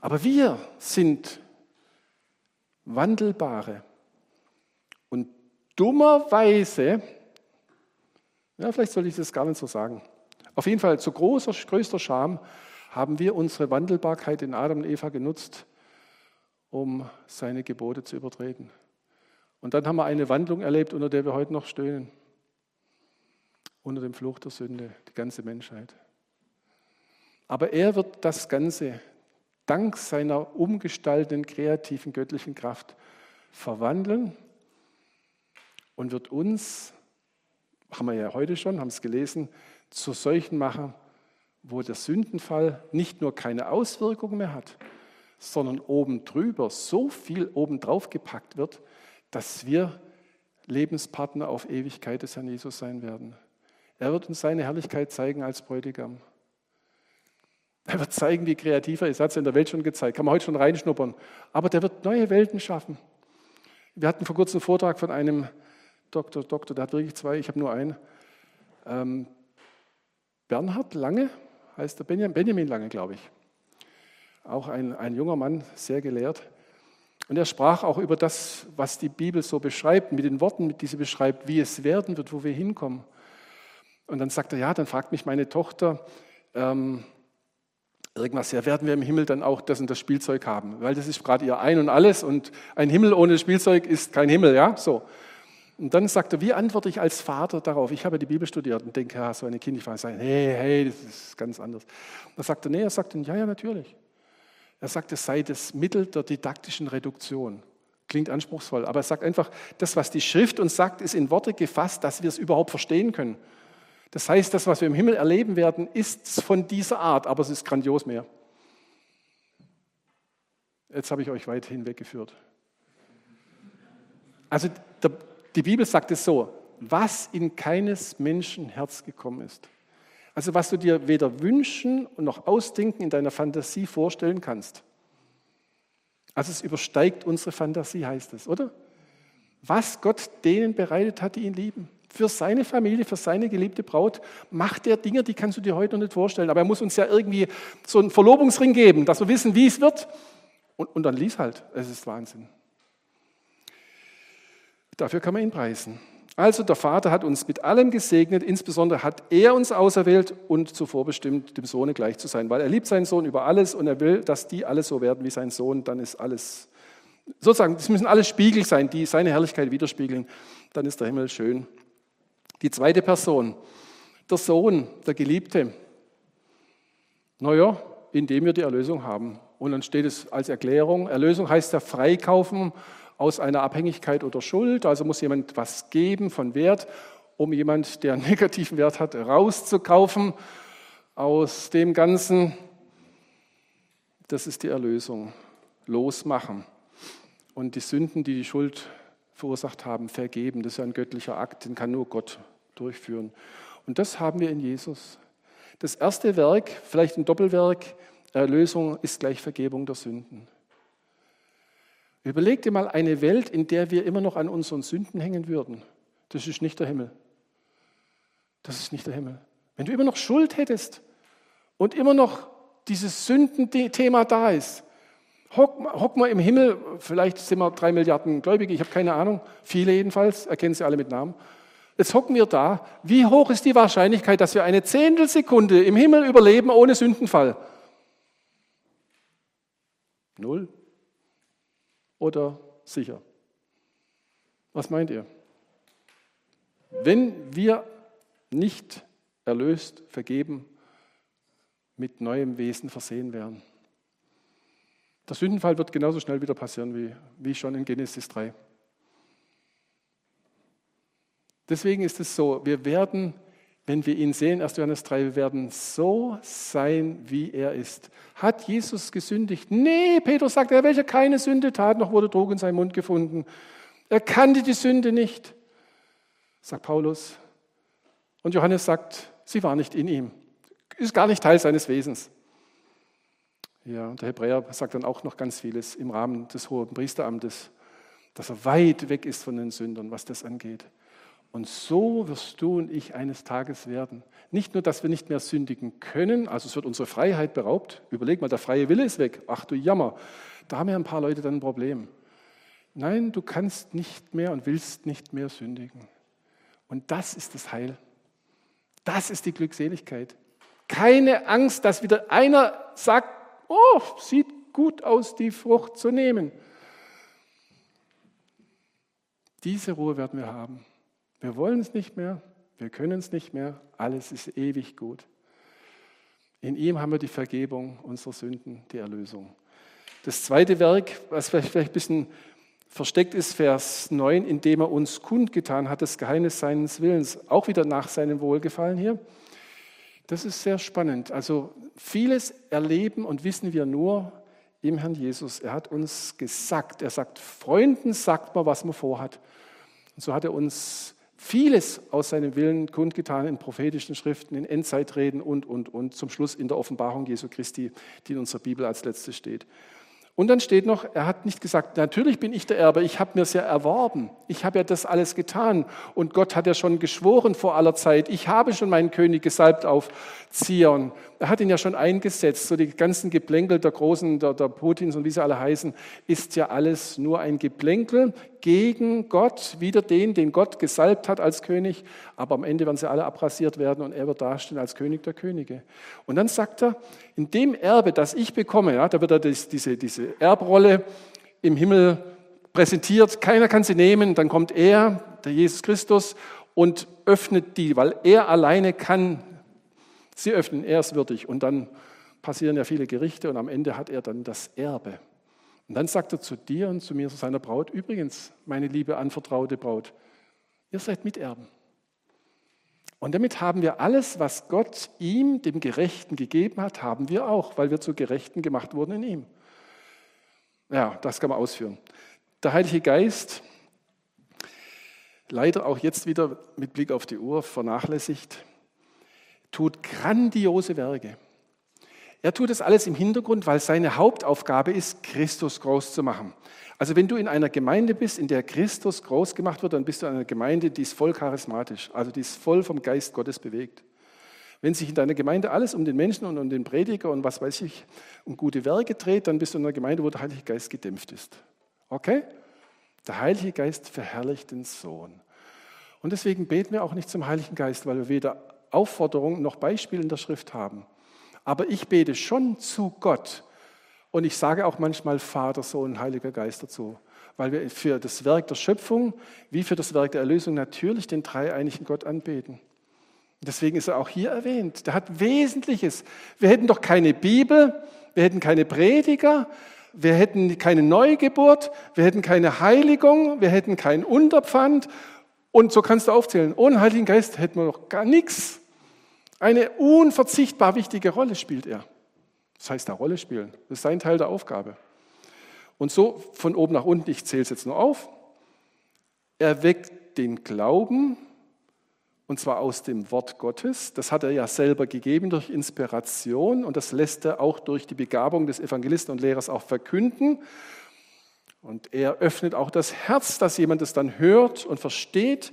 S1: Aber wir sind wandelbare. Dummerweise, ja, vielleicht soll ich das gar nicht so sagen. Auf jeden Fall zu großer, größter Scham haben wir unsere Wandelbarkeit in Adam und Eva genutzt, um seine Gebote zu übertreten. Und dann haben wir eine Wandlung erlebt, unter der wir heute noch stöhnen. Unter dem Fluch der Sünde, die ganze Menschheit. Aber er wird das Ganze dank seiner umgestaltenden, kreativen, göttlichen Kraft verwandeln und wird uns, haben wir ja heute schon, haben es gelesen, zu solchen machen, wo der Sündenfall nicht nur keine Auswirkungen mehr hat, sondern oben drüber so viel obendrauf gepackt wird, dass wir Lebenspartner auf Ewigkeit des Herrn Jesus sein werden. Er wird uns seine Herrlichkeit zeigen als Bräutigam. Er wird zeigen, wie kreativ er ist. Er hat es in der Welt schon gezeigt. Kann man heute schon reinschnuppern. Aber der wird neue Welten schaffen. Wir hatten vor kurzem einen Vortrag von einem Doktor, Doktor, der hat wirklich zwei, ich habe nur einen. Ähm, Bernhard Lange heißt der Benjamin, Benjamin Lange, glaube ich. Auch ein, ein junger Mann, sehr gelehrt. Und er sprach auch über das, was die Bibel so beschreibt, mit den Worten, mit die sie beschreibt, wie es werden wird, wo wir hinkommen. Und dann sagt er, ja, dann fragt mich meine Tochter, ähm, irgendwas, ja, werden wir im Himmel dann auch das und das Spielzeug haben? Weil das ist gerade ihr Ein und Alles und ein Himmel ohne Spielzeug ist kein Himmel, ja, so. Und dann sagt er, wie antworte ich als Vater darauf? Ich habe die Bibel studiert und denke, ja, so eine Kind, ich weiß, hey, hey, das ist ganz anders. Dann sagt er, nee, er sagt dann, ja, ja, natürlich. Er sagt, es sei das Mittel der didaktischen Reduktion. Klingt anspruchsvoll, aber er sagt einfach, das, was die Schrift uns sagt, ist in Worte gefasst, dass wir es überhaupt verstehen können. Das heißt, das, was wir im Himmel erleben werden, ist von dieser Art, aber es ist grandios mehr. Jetzt habe ich euch weit hinweggeführt. Also der, die Bibel sagt es so, was in keines Menschen Herz gekommen ist. Also was du dir weder wünschen noch ausdenken in deiner Fantasie vorstellen kannst. Also es übersteigt unsere Fantasie, heißt es, oder? Was Gott denen bereitet hat, die ihn lieben. Für seine Familie, für seine geliebte Braut macht er Dinge, die kannst du dir heute noch nicht vorstellen. Aber er muss uns ja irgendwie so einen Verlobungsring geben, dass wir wissen, wie es wird. Und, und dann lies halt. Es ist Wahnsinn. Dafür kann man ihn preisen. Also der Vater hat uns mit allem gesegnet, insbesondere hat er uns auserwählt und zuvor bestimmt, dem Sohne gleich zu sein, weil er liebt seinen Sohn über alles und er will, dass die alle so werden wie sein Sohn, dann ist alles, sozusagen, es müssen alles Spiegel sein, die seine Herrlichkeit widerspiegeln, dann ist der Himmel schön. Die zweite Person, der Sohn, der Geliebte. Naja, indem wir die Erlösung haben. Und dann steht es als Erklärung, Erlösung heißt ja freikaufen aus einer Abhängigkeit oder Schuld. Also muss jemand was geben von Wert, um jemand, der einen negativen Wert hat, rauszukaufen aus dem Ganzen. Das ist die Erlösung. Losmachen. Und die Sünden, die die Schuld verursacht haben, vergeben. Das ist ein göttlicher Akt, den kann nur Gott durchführen. Und das haben wir in Jesus. Das erste Werk, vielleicht ein Doppelwerk, Erlösung ist gleich Vergebung der Sünden. Überleg dir mal eine Welt, in der wir immer noch an unseren Sünden hängen würden. Das ist nicht der Himmel. Das ist nicht der Himmel. Wenn du immer noch Schuld hättest und immer noch dieses Sündenthema da ist, hock, hock mal im Himmel, vielleicht sind wir drei Milliarden Gläubige, ich habe keine Ahnung, viele jedenfalls, erkennen sie alle mit Namen. Jetzt hocken wir da. Wie hoch ist die Wahrscheinlichkeit, dass wir eine Zehntelsekunde im Himmel überleben ohne Sündenfall? Null oder sicher? Was meint ihr? Wenn wir nicht erlöst, vergeben, mit neuem Wesen versehen werden. Der Sündenfall wird genauso schnell wieder passieren wie, wie schon in Genesis 3. Deswegen ist es so, wir werden, wenn wir ihn sehen, 1. Johannes 3, wir werden so sein, wie er ist. Hat Jesus gesündigt? Nee, Petrus sagt, er welcher keine Sünde tat, noch wurde Trug in seinem Mund gefunden. Er kannte die Sünde nicht, sagt Paulus. Und Johannes sagt, sie war nicht in ihm. Ist gar nicht Teil seines Wesens. Ja, und der Hebräer sagt dann auch noch ganz vieles im Rahmen des hohen Priesteramtes, dass er weit weg ist von den Sündern, was das angeht. Und so wirst du und ich eines Tages werden. Nicht nur, dass wir nicht mehr sündigen können, also es wird unsere Freiheit beraubt. Überleg mal, der freie Wille ist weg. Ach du Jammer, da haben ja ein paar Leute dann ein Problem. Nein, du kannst nicht mehr und willst nicht mehr sündigen. Und das ist das Heil. Das ist die Glückseligkeit. Keine Angst, dass wieder einer sagt, oh, sieht gut aus, die Frucht zu nehmen. Diese Ruhe werden wir haben. Wir wollen es nicht mehr, wir können es nicht mehr, alles ist ewig gut. In ihm haben wir die Vergebung unserer Sünden, die Erlösung. Das zweite Werk, was vielleicht ein bisschen versteckt ist, Vers 9, indem er uns kundgetan hat, das Geheimnis seines Willens, auch wieder nach seinem Wohlgefallen hier. Das ist sehr spannend. Also vieles erleben und wissen wir nur im Herrn Jesus. Er hat uns gesagt, er sagt, Freunden sagt mal, was man vorhat. Und so hat er uns vieles aus seinem Willen kundgetan in prophetischen Schriften, in Endzeitreden und, und, und, zum Schluss in der Offenbarung Jesu Christi, die in unserer Bibel als letzte steht. Und dann steht noch, er hat nicht gesagt, natürlich bin ich der Erbe, ich habe mir es ja erworben, ich habe ja das alles getan und Gott hat ja schon geschworen vor aller Zeit, ich habe schon meinen König gesalbt auf Zion. Er hat ihn ja schon eingesetzt, so die ganzen Geplänkel der Großen, der, der Putins und wie sie alle heißen, ist ja alles nur ein Geplänkel gegen Gott, wieder den, den Gott gesalbt hat als König, aber am Ende werden sie alle abrasiert werden und er wird dastehen als König der Könige. Und dann sagt er, in dem Erbe, das ich bekomme, ja, da wird er diese, diese Erbrolle im Himmel präsentiert, keiner kann sie nehmen, dann kommt er, der Jesus Christus, und öffnet die, weil er alleine kann sie öffnen, er ist würdig. Und dann passieren ja viele Gerichte und am Ende hat er dann das Erbe. Und dann sagt er zu dir und zu mir, zu seiner Braut, übrigens, meine liebe anvertraute Braut, ihr seid Miterben. Und damit haben wir alles, was Gott ihm, dem Gerechten, gegeben hat, haben wir auch, weil wir zu Gerechten gemacht wurden in ihm. Ja, das kann man ausführen. Der Heilige Geist, leider auch jetzt wieder mit Blick auf die Uhr vernachlässigt, tut grandiose Werke. Er tut das alles im Hintergrund, weil seine Hauptaufgabe ist, Christus groß zu machen. Also wenn du in einer Gemeinde bist, in der Christus groß gemacht wird, dann bist du in einer Gemeinde, die ist voll charismatisch, also die ist voll vom Geist Gottes bewegt. Wenn sich in deiner Gemeinde alles um den Menschen und um den Prediger und was weiß ich, um gute Werke dreht, dann bist du in einer Gemeinde, wo der Heilige Geist gedämpft ist. Okay? Der Heilige Geist verherrlicht den Sohn. Und deswegen beten wir auch nicht zum Heiligen Geist, weil wir weder Aufforderung noch Beispiel in der Schrift haben. Aber ich bete schon zu Gott. Und ich sage auch manchmal Vater, Sohn, Heiliger Geist dazu, weil wir für das Werk der Schöpfung wie für das Werk der Erlösung natürlich den dreieinigen Gott anbeten. Deswegen ist er auch hier erwähnt. Der hat Wesentliches. Wir hätten doch keine Bibel, wir hätten keine Prediger, wir hätten keine Neugeburt, wir hätten keine Heiligung, wir hätten kein Unterpfand. Und so kannst du aufzählen. Ohne Heiligen Geist hätten wir doch gar nichts. Eine unverzichtbar wichtige Rolle spielt er. Das heißt, eine Rolle spielen. Das ist sein Teil der Aufgabe. Und so von oben nach unten, ich zähle es jetzt nur auf. Er weckt den Glauben, und zwar aus dem Wort Gottes. Das hat er ja selber gegeben durch Inspiration und das lässt er auch durch die Begabung des Evangelisten und Lehrers auch verkünden. Und er öffnet auch das Herz, dass jemand es dann hört und versteht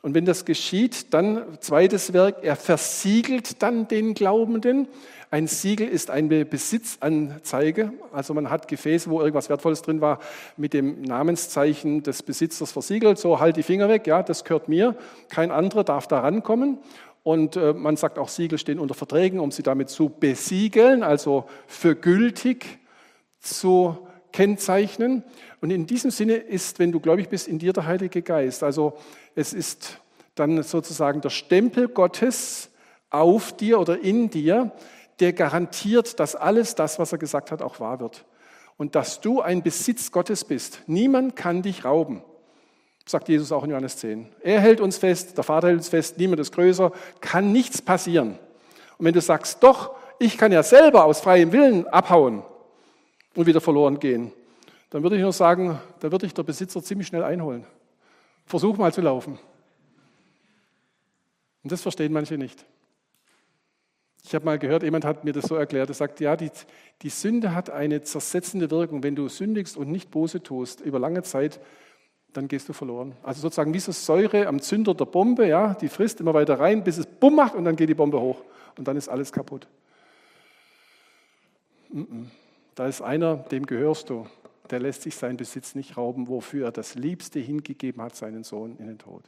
S1: und wenn das geschieht, dann zweites Werk, er versiegelt dann den Glaubenden. Ein Siegel ist eine Besitzanzeige. Also man hat Gefäße, wo irgendwas Wertvolles drin war, mit dem Namenszeichen des Besitzers versiegelt. So, halt die Finger weg, ja, das gehört mir. Kein anderer darf da rankommen. Und äh, man sagt auch, Siegel stehen unter Verträgen, um sie damit zu besiegeln, also für gültig zu kennzeichnen. Und in diesem Sinne ist, wenn du gläubig bist, in dir der Heilige Geist. Also es ist dann sozusagen der Stempel Gottes auf dir oder in dir, der garantiert, dass alles das, was er gesagt hat, auch wahr wird. Und dass du ein Besitz Gottes bist. Niemand kann dich rauben, sagt Jesus auch in Johannes 10. Er hält uns fest, der Vater hält uns fest, niemand ist größer, kann nichts passieren. Und wenn du sagst, doch, ich kann ja selber aus freiem Willen abhauen und wieder verloren gehen, dann würde ich nur sagen, da würde ich der Besitzer ziemlich schnell einholen. Versuch mal zu laufen. Und das verstehen manche nicht. Ich habe mal gehört, jemand hat mir das so erklärt, er sagt, ja, die, die Sünde hat eine zersetzende Wirkung. Wenn du sündigst und nicht Bose tust, über lange Zeit, dann gehst du verloren. Also sozusagen wie so Säure am Zünder der Bombe, ja, die frisst immer weiter rein, bis es bumm macht und dann geht die Bombe hoch und dann ist alles kaputt. Da ist einer, dem gehörst du. Der lässt sich seinen Besitz nicht rauben, wofür er das Liebste hingegeben hat, seinen Sohn in den Tod.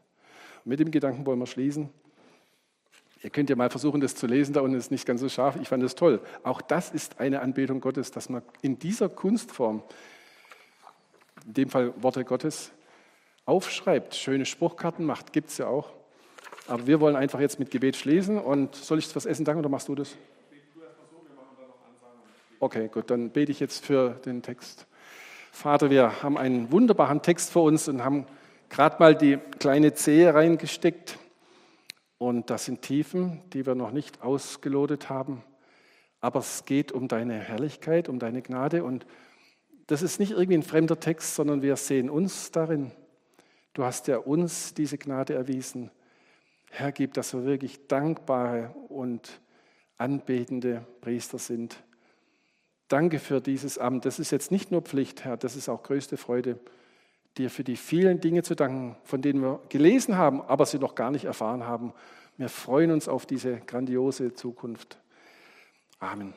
S1: Und mit dem Gedanken wollen wir schließen. Ihr könnt ja mal versuchen, das zu lesen, da unten ist nicht ganz so scharf. Ich fand das toll. Auch das ist eine Anbetung Gottes, dass man in dieser Kunstform, in dem Fall Worte Gottes, aufschreibt, schöne Spruchkarten macht, gibt es ja auch. Aber wir wollen einfach jetzt mit Gebet schließen. Und soll ich fürs Essen danken oder machst du das? Okay, gut, dann bete ich jetzt für den Text. Vater, wir haben einen wunderbaren Text vor uns und haben gerade mal die kleine Zehe reingesteckt. Und das sind Tiefen, die wir noch nicht ausgelotet haben. Aber es geht um deine Herrlichkeit, um deine Gnade. Und das ist nicht irgendwie ein fremder Text, sondern wir sehen uns darin. Du hast ja uns diese Gnade erwiesen. Herr, gib, dass wir wirklich dankbare und anbetende Priester sind. Danke für dieses Amt. Das ist jetzt nicht nur Pflicht, Herr, das ist auch größte Freude, dir für die vielen Dinge zu danken, von denen wir gelesen haben, aber sie noch gar nicht erfahren haben. Wir freuen uns auf diese grandiose Zukunft. Amen.